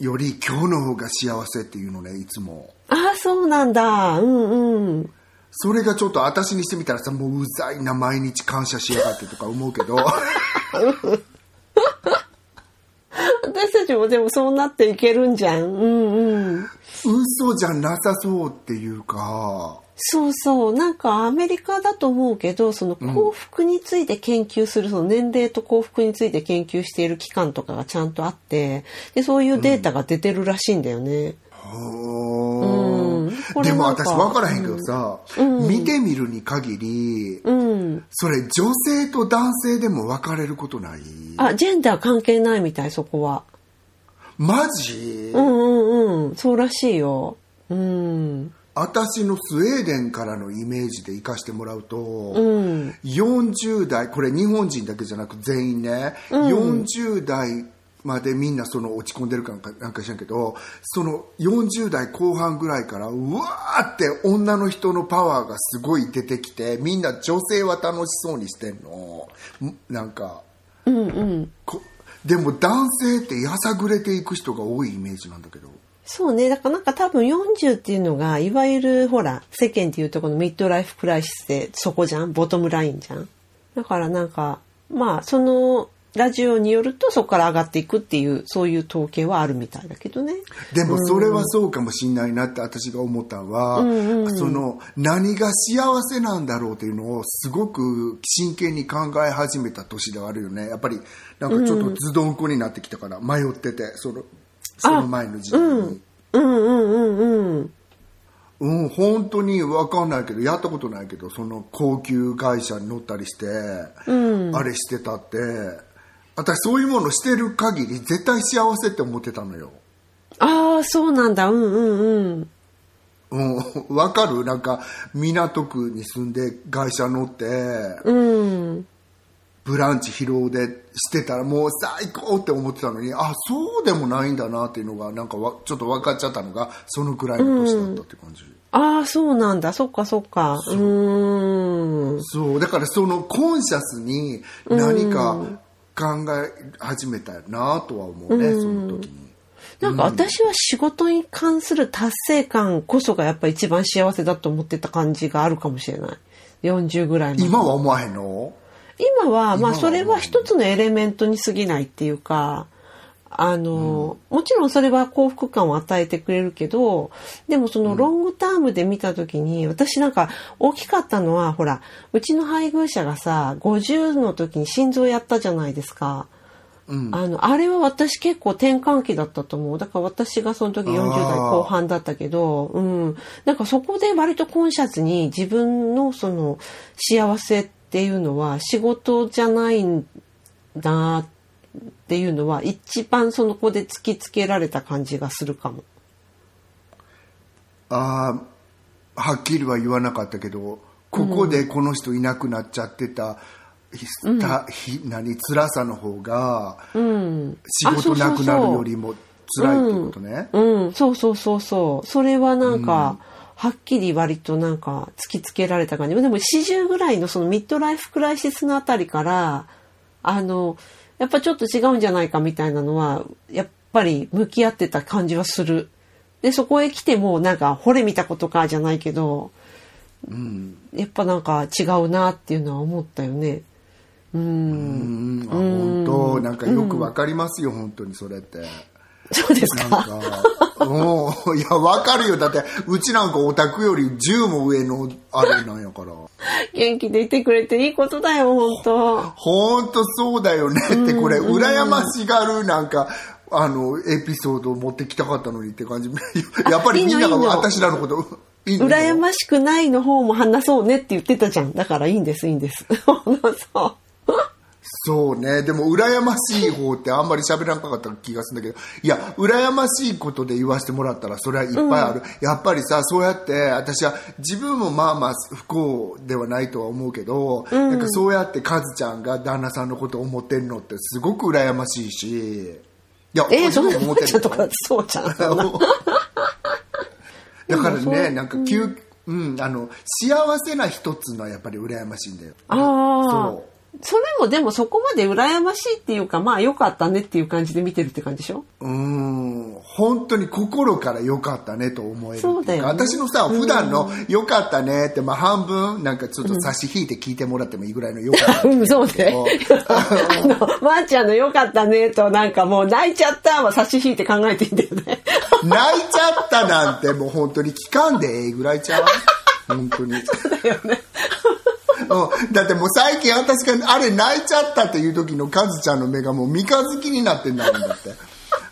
より今日の方が幸せっていうのねいつもああ、そうなんだ。うんうん。それがちょっと私にしてみたらさもううざいな毎日感謝しやがってとか思うけど私たちもでもそうなっていけるんじゃん。うんうん。嘘じゃなさそうっていうかそうそう。なんかアメリカだと思うけど、その幸福について研究する、その年齢と幸福について研究している機関とかがちゃんとあって、で、そういうデータが出てるらしいんだよね。うんでも私分からへんけどさ、見てみるに限り、うん。それ女性と男性でも分かれることない？あ、ジェンダー関係ないみたい、そこは。マジ、うんうんうん。そうらしいよ。うん。私のスウェーデンからのイメージで行かしてもらうと、うん。40代これ日本人だけじゃなく全員ね、40代までみんなその落ち込んでるかなんかなんか知らんけどその40代後半ぐらいからうわーって女の人のパワーがすごい出てきてみんな女性は楽しそうにしてんのんなんかうんうん。こでも男性ってやさぐれていく人が多いイメージなんだけどそうね。だからなんか多分40っていうのが、いわゆるほら、世間でいうとこのミッドライフクライシスでそこじゃん？ボトムラインじゃん？だからなんか、まあ、その、ラジオによるとそこから上がっていくっていう、そういう統計はあるみたいだけどね。でもそれはそうかもしんないなって私が思ったのは、その何が幸せなんだろうっていうのをすごく真剣に考え始めた年ではあるよね。やっぱりなんかちょっとズドンコになってきたから迷っててそのその前の時代に。うんうんうんうん。うん、本当に分かんないけどやったことないけどその高級会社に乗ったりして、あれしてたって私そういうものしてる限り絶対幸せって思ってたのよ。ああ、そうなんだ。うんうんうん。うん、わかる？なんか、港区に住んで会社乗って、うん。ブランチ疲労でしてたらもう最高って思ってたのに、あ、そうでもないんだなっていうのが、なんかわちょっと分かっちゃったのが、そのくらいの年だったって感じ。ああ、そうなんだ。そっかそっか。うーん。そう、だからそのコンシャスに何か考え始めたなとは思うね、その時に。なんか私は仕事に関する達成感こそがやっぱ一番幸せだと思ってた感じがあるかもしれない。40ぐらい。今は思わへんの？今は、まあそれは一つのエレメントに過ぎないっていうか、あの、もちろんそれは幸福感を与えてくれるけど、でもそのロングタームで見た時に、私なんか大きかったのは、ほら、うちの配偶者がさ、50の時に心臓やったじゃないですか。うん。あの、あれは私結構転換期だったと思う。だから私がその時40代後半だったけど、うん。なんかそこで割とコンシャスに自分のその幸せっていうのは仕事じゃないんだっていうのは一番その子で突きつけられた感じがするかも。ああ、はっきりは言わなかったけど、ここでこの人いなくなっちゃってた、ひたひ何辛さの方が、うん。仕事なくなるよりも辛いってことね。うん、そうそうそうそう。それはなんか、はっきり割となんか突きつけられた感じ。でも40ぐらいのそのミッドライフクライシスのあたりから、あの、やっぱちょっと違うんじゃないかみたいなのは、やっぱり向き合ってた感じはする。で、そこへ来てもなんか、惚れ見たことかじゃないけど、うん。やっぱなんか違うなっていうのは思ったよね。うん。うん、あ本当なんかよくわかりますよ、本当にそれって。そうですなんか。う、いや、わかるよ。だって、うちなんかオタクより10も上のあれなんやから。元気でいてくれていいことだよ、本当ほんとそうだよねって、これ、羨ましがるなんか、あの、エピソードを持ってきたかったのにって感じ。やっぱりみんなが私らのこと、いいの？羨ましくないの方も話そうねって言ってたじゃん。だからいいんです、いいんです。そう。そうね。でも、羨ましい方ってあんまり喋らなかった気がするんだけど、いや、羨ましいことで言わせてもらったら、それはいっぱいある。やっぱりさ、そうやって、私は自分もまあまあ不幸ではないとは思うけど、なんかそうやってカズちゃんが旦那さんのことを思ってるのってすごく羨ましいし、いや、えー、自そんな思ってるとかそうちゃん。だからね、なんか、急、うん、あの、幸せな人っつうのはやっぱり羨ましいんだよ。ああそ。それもでもそこまで羨ましいっていうか、まあ良かったねっていう感じで見てるって感じでしょ？う。うん、本当に心から良かったねと思えるそうだよね私のさ、普段の良かったねって、まあ半分、なんかちょっと差し引いて聞いてもらってもいいぐらいの良かった ね。うん、そうね。あの、まー、ちゃんの良かったねと、なんかもう泣いちゃったは差し引いて考えていいんだよね。泣いちゃったなんてもう本当に聞かんでええぐらいちゃう？本当に。だよね。うん、だってもう最近私があれ泣いちゃったっていう時のカズちゃんの目がもう三日月になってんだもんだって。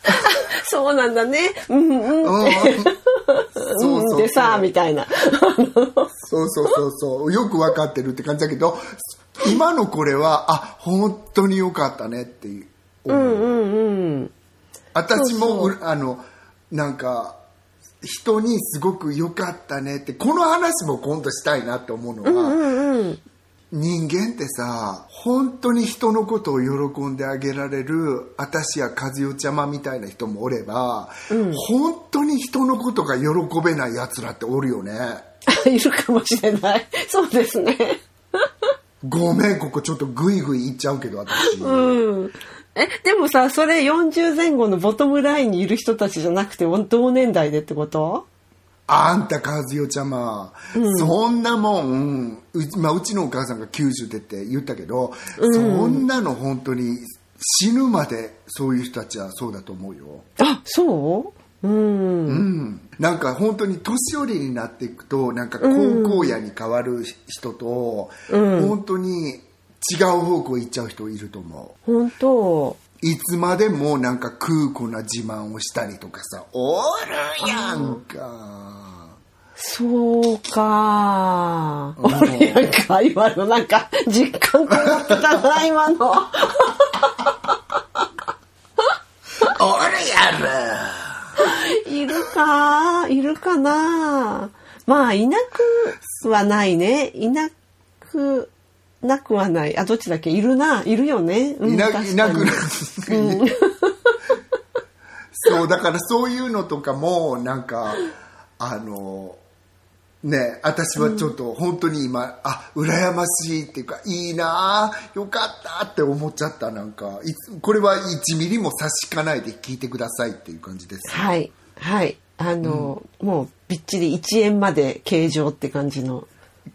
そうなんだね。うんうん。うん。そううんそうでさ、みたいな。そうそうそうそう。よくわかってるって感じだけど、今のこれは、あ、本当によかったねっていう。うんうんうん。私もそううあの、なんか、人にすごく良かったねって、この話も今度したいなって思うのは、うんうん。人間ってさ、本当に人のことを喜んであげられる、私や和代ちゃまみたいな人もおれば、本当に人のことが喜べない奴らっておるよね。いるかもしれない。そうですね。ごめん、ここちょっとグイグイ言っちゃうけど、私。うん。え、でもさ、それ40前後のボトムラインにいる人たちじゃなくて、同年代でってこと？あんた和代ちゃま、そんなもん、うち,、まあ、うちのお母さんが90でって言ったけど、そんなの本当に死ぬまでそういう人たちはそうだと思うよ。あ、そう？うん。うん、なんか本当に年寄りになっていくとなんか高校野に変わる人と、本当に違う方向行っちゃう人いると思う。本当いつまでもなんか空虚な自慢をしたりとかさ、おるやんか。そうか。うん俺なんか、今のなんか、実感こもってたな、今の。おるやろ。いるかはあ、いるかなまあ、いなくはないね。いなく、なくはない。あ、どっちだっけ？いるな。いるよね。うんいな確かにいなくな そうだからそういうのとかもなんかあのね私はちょっと本当に今、あ羨ましいっていうかいいなあよかったって思っちゃったなんかこれは1ミリも差し引かないで聞いてくださいっていう感じですはい。はい。あの、もう、びっちり1円まで形状って感じの。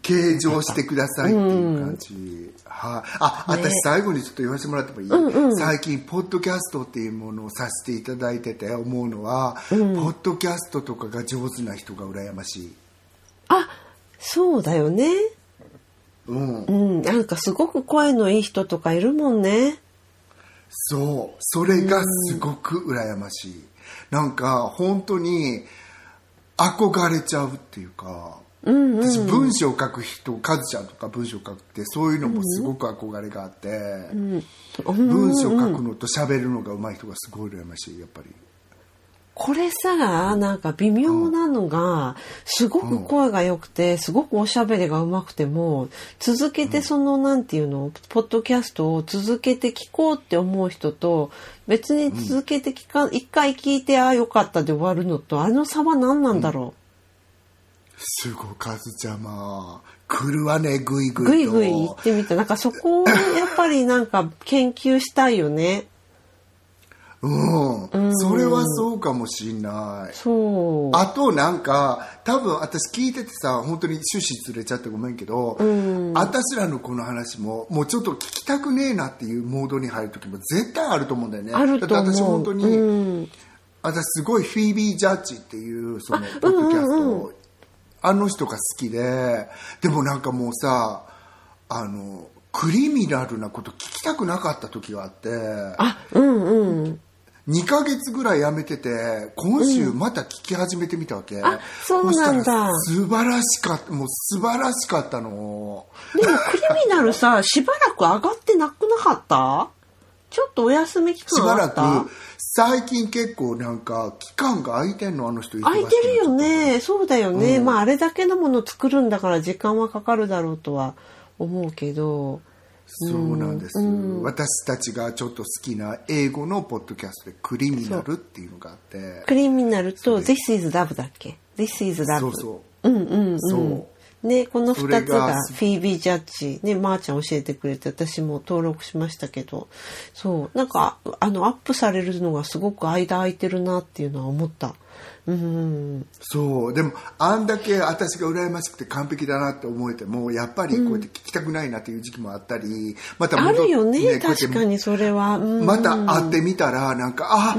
計上してくださいっていう感じ、はい、あ、私最後にちょっと言わせてもらってもいい、最近ポッドキャストっていうものをさせていただいてて思うのは、ポッドキャストとかが上手な人が羨ましい。あ、そうだよね。うん。うん。なんかすごく声のいい人とかいるもんね。そう。それがすごく羨ましい、なんか本当に憧れちゃうっていうか、私文章を書く人カズちゃんとか文章を書くってそういうのもすごく憧れがあって、文章を書くのと喋るのが上手い人がすごい羨ましいやっぱり。これさ、なんか微妙なのが、すごく声が良くて、すごくおしゃべりが上手くても、続けてその、なんていうの、ポッドキャストを続けて聞こうって思う人と、別に続けて聞か、一、回聞いて、ああ、よかったで終わるのと、あの差は何なんだろすごいカズちゃま来るわねグイう。グイとぐいぐい言ってみた。なんかそこを、やっぱりなんか研究したいよね。うん、それはそうかもしんないそう。あとなんか多分私聞いててさ本当に趣旨ずれちゃってごめんけど、私らのこの話ももうちょっと聞きたくねえなっていうモードに入る時も絶対あると思うんだよねあると思う。だって私本当に、うん私すごいフィービー・ジャッジっていうそのポッドキャスト、あの人が好きででもなんかもうさあのクリミナルなこと聞きたくなかった時があってあ、うんうん。2ヶ月ぐらいやめてて今週また聞き始めてみたわけ、あそうなんだ。素晴らしかったもう素晴らしかったの。でもクリミナルさ、しばらく上がってなくなかった？ちょっとお休み期しばらく最近結構なんか期間が空いてんのあの人空いてるよね。そうだよね。うんまああれだけのもの作るんだから時間はかかるだろうとは思うけど。そうなんです、私たちがちょっと好きな英語のポッドキャストでクリミナルっていうのがあってクリミナルと This is Love だっけ ?This is Love。そうそううんうんうん。そうね、このそれ二つががフィービー・ジャッジ、ね、まー、ちゃん教えてくれて私も登録しましたけど、そう、なんか、あの、アップされるのがすごく間空いてるなっていうのは思った。うん。そうでもあんだけ私が羨ましくて完璧だなって思えてもやっぱりこうやって聞きたくないなっていう時期もあったりまたあるよねこうやって確かにそれは。うんまた会ってみたらなんかあ、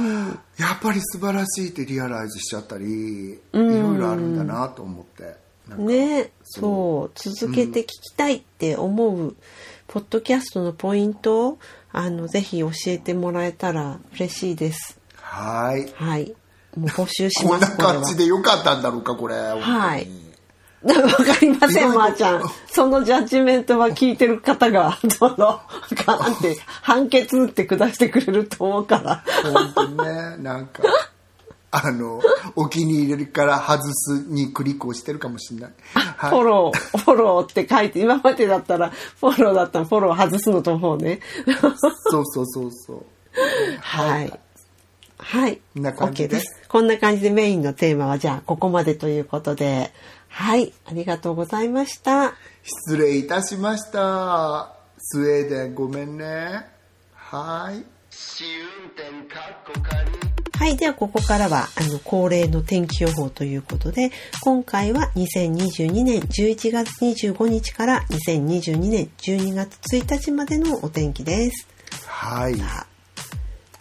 やっぱり素晴らしいってリアライズしちゃったりいろいろあるんだなと思ってねそう続けて聞きたいって思う、ポッドキャストのポイントをあのぜひ教えてもらえたら嬉しいです。はい。はい。もう募集します これは。感じでよかったんだろうかこれ。はい。わかりません、まー、ちゃん。そのジャッジメントは聞いてる方が、その、ガンって、判決打って下してくれると思うから。本当にねなんか あのお気に入りから外すにクリックをしてるかもしれない、はいフォロー、フォローって書いて、今までだったら、フォローだったらフォロー外すのと思うね。そうそうそうそうはい。はい。こんな感じで？す。こんな感じでメインのテーマは、じゃあ、ここまでということで、はい。ありがとうございました。失礼いたしましたスウェーデンごめんねはい試運転かっこかりはい。では、ここからは、あの、恒例の天気予報ということで、今回は2022年11月25日から2022年12月1日までのお天気です。はい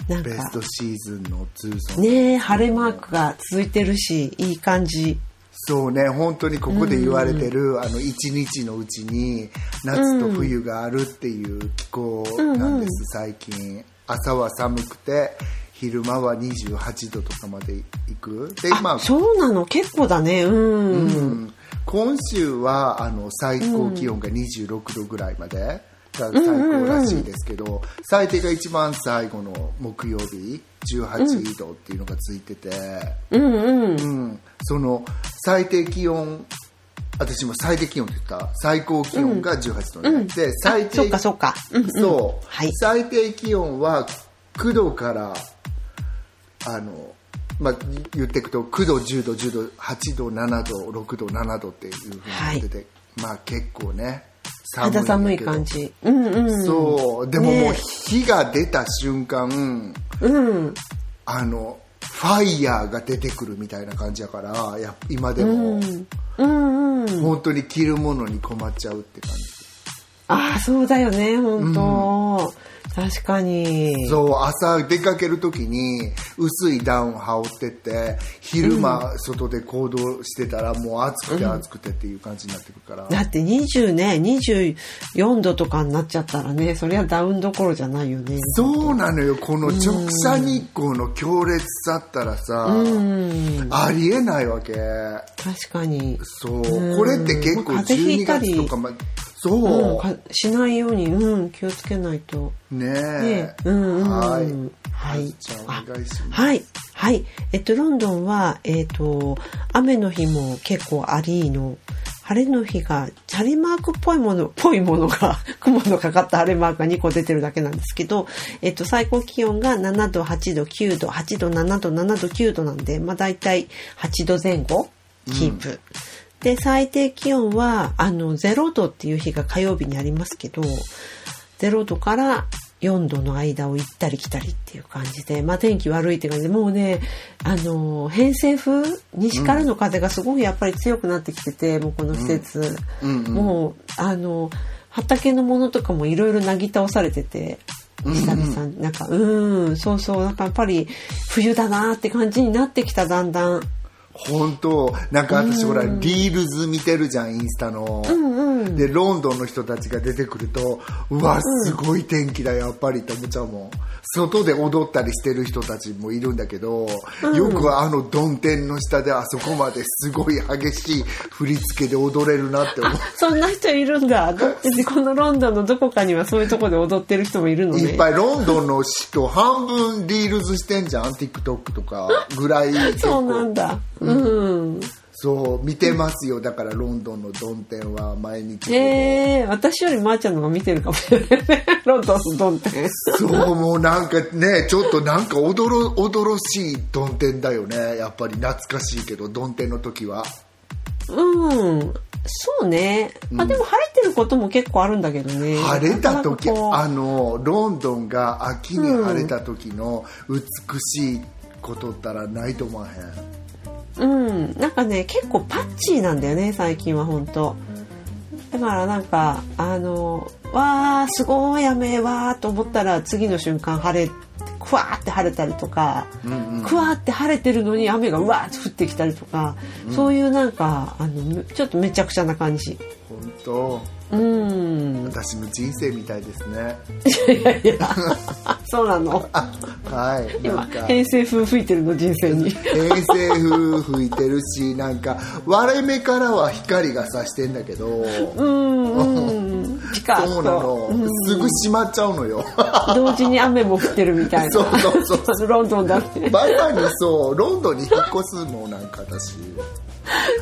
なんかベス、トシーズンのツーソンねえ、晴れマークが続いてるし、いい感じ。そうね本当にここで言われてる、あの一日のうちに夏と冬があるっていう気候なんです、最近朝は寒くて昼間は28度とかまで行く？でまあそうなの、結構だね。うん。うん。今週はあの最高気温が26度ぐらいまで、最高らしいですけど、最低が一番最後の木曜日18度っていうのがついてて、うんうん。うん。その最低気温私も最低気温って言った？最高気温が18度ね、で最低そっかそっか。うんうん。そう、はい。最低気温は9度からあのまあ言っていくと9度10度10度8度7度6度7度っていうふうになってて、まあ結構ね寒い肌寒い感じ。うんうん。そう。でももうね火が出た瞬間うん。あのファイヤーが出てくるみたいな感じやからや今でも、うん。うん本当に着るものに困っちゃうって感じ。ああそうだよね本当、確かに。そう朝出かける時に薄いダウン羽織ってって昼間外で行動してたらもう暑くて暑くてっていう感じになってくるから、だって20ね24度とかになっちゃったらねそりゃダウンどころじゃないよね。そうなのよ。この直射日光の強烈さったらさ、うん。ありえないわけ。確かに。そう。うんこれって結構まあ風邪ひ12いたり。月とかまうんそかしないように、うん、気をつけないと。うねねえ、うんうんはいはいはい。はい。えっと、ロンドンは、えっと、雨の日も結構ありの、晴れの日が、チャリマークっぽいもの、ぽいものが、雲のかかった晴れマークが2個出てるだけなんですけど、えっと、最高気温が7度、8度、9度、8度、7度、7度、9度なんで、まあ大体8度前後、キープ。で、最低気温は、あの、0度っていう日が火曜日にありますけど、0度から4度の間を行ったり来たりっていう感じで、まあ天気悪いって感じで、もうね、あの、偏西風、西からの風がすごくやっぱり強くなってきてて、もうこの季節、うんうんもう、あの、畑のものとかもいろいろなぎ倒されてて、久々に、なんか、うん、そうそう、なんかやっぱり冬だなって感じになってきた、だんだん。本当なんか私ほらリールズ見てるじゃんインスタの、でロンドンの人たちが出てくるとうわすごい天気だやっぱりって思っちゃうもん外で踊ったりしてる人たちもいるんだけど、よくあの曇天の下であそこまですごい激しい振り付けで踊れるなって思うそんな人いるんだ。このロンドンのどこかにはそういうとこで踊ってる人もいるのね。いっぱいロンドンの人半分リールズしてんじゃん TikTok とかぐらい結そう構なんだ。うん。そう見てますよ。だからロンドンの曇天は毎日。ええ私よりまーちゃんの方が見てるかもしれない。ね。ロンドンのドンテそうもうなんかねちょっとなんかおどろ驚しい曇天だよね。やっぱり懐かしいけど曇天の時は。うん。そうね。まあでも晴れてることも結構あるんだけどね。晴れた時あのロンドンが秋に晴れた時の美しいことったらないと思わへんうん、なんかね結構パッチーなんだよね最近は本当。だからなんかあのわーすごい雨わーと思ったら次の瞬間晴れくわーって晴れたりとか、くわーって晴れてるのに雨がうわーって降ってきたりとか、そういうなんかあのちょっとめちゃくちゃな感じ。本当うん。私の人生みたいですね。いやいやそうなの？はい。な今んか。偏西風吹いてるの人生に。偏西風吹いてるしなんか割れ目からは光が差してんだけど。うんうん。ピ カそうなの、すぐ閉まっちゃうのよ。同時に雨も降ってるみたいな。そうそうそうそロンドンだって。バイバイにそう。ロンドンに引っ越すもんなんか私。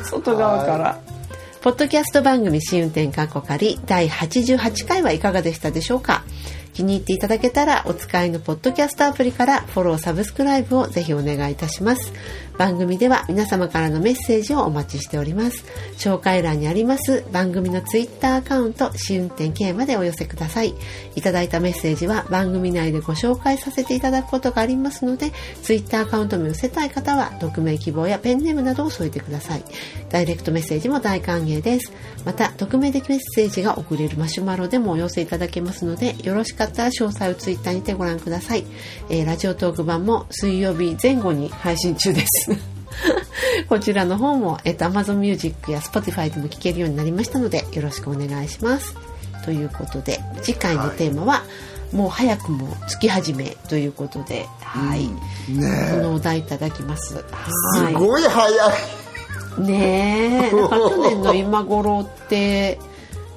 外側からポッドキャスト番組試運転過去仮第88回はいかがでしたでしょうか？気に入っていただけたらお使いのポッドキャストアプリからフォローサブスクライブをぜひお願いいたします。番組では皆様からのメッセージをお待ちしております。紹介欄にあります番組のツイッターアカウント試運転 K までお寄せください。いただいたメッセージは番組内でご紹介させていただくことがありますのでツイッターアカウントも寄せたい方は匿名希望やペンネームなどを添えてください。ダイレクトメッセージも大歓迎です。また匿名でメッセージが送れるマシュマロでもお寄せいただけますのでよろしかったら詳細をツイッターにてご覧ください、えーラジオトーク版も水曜日前後に配信中です。こちらの方も、えっと Amazon Music や Spotify でも聴けるようになりましたのでよろしくお願いします。ということで次回のテーマは、もう早くも月始めということで、はい、ねこのお題いただきます。すはごい早い。い。ねえ、なんか去年の今頃って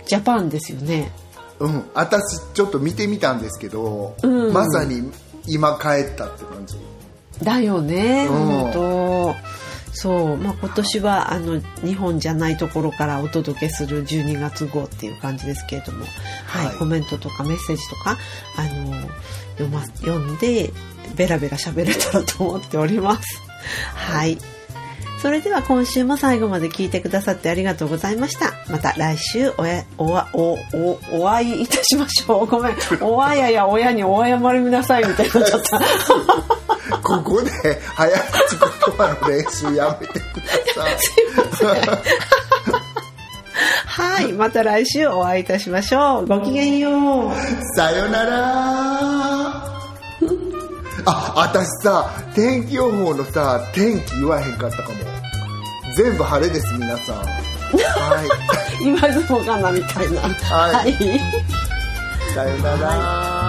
ジャパンですよね。うん、私ちょっと見てみたんですけど、うん。まさに今帰ったって感じ。だよね、うん。本当そう、まあ、今年はあの日本じゃないところからお届けする12月号っていう感じですけれども、はいはい。コメントとかメッセージとかあの読,、ま、読んでベラベラ喋れたらと思っております。はいそれでは今週も最後まで聞いてくださってありがとうございました。また来週おやおわおおお会いいたしましょう。ごめん。おあやや親にお謝りなさいみたいになっちゃった。ここで早口言葉の練習やめてください はい。また来週お会いいたしましょう。ごきげんよう。さよならあ私さ天気予報のさ天気言わへんかったかも全部晴れです皆さん。はい。言わずもがなみたいな。はい。はい。さよなら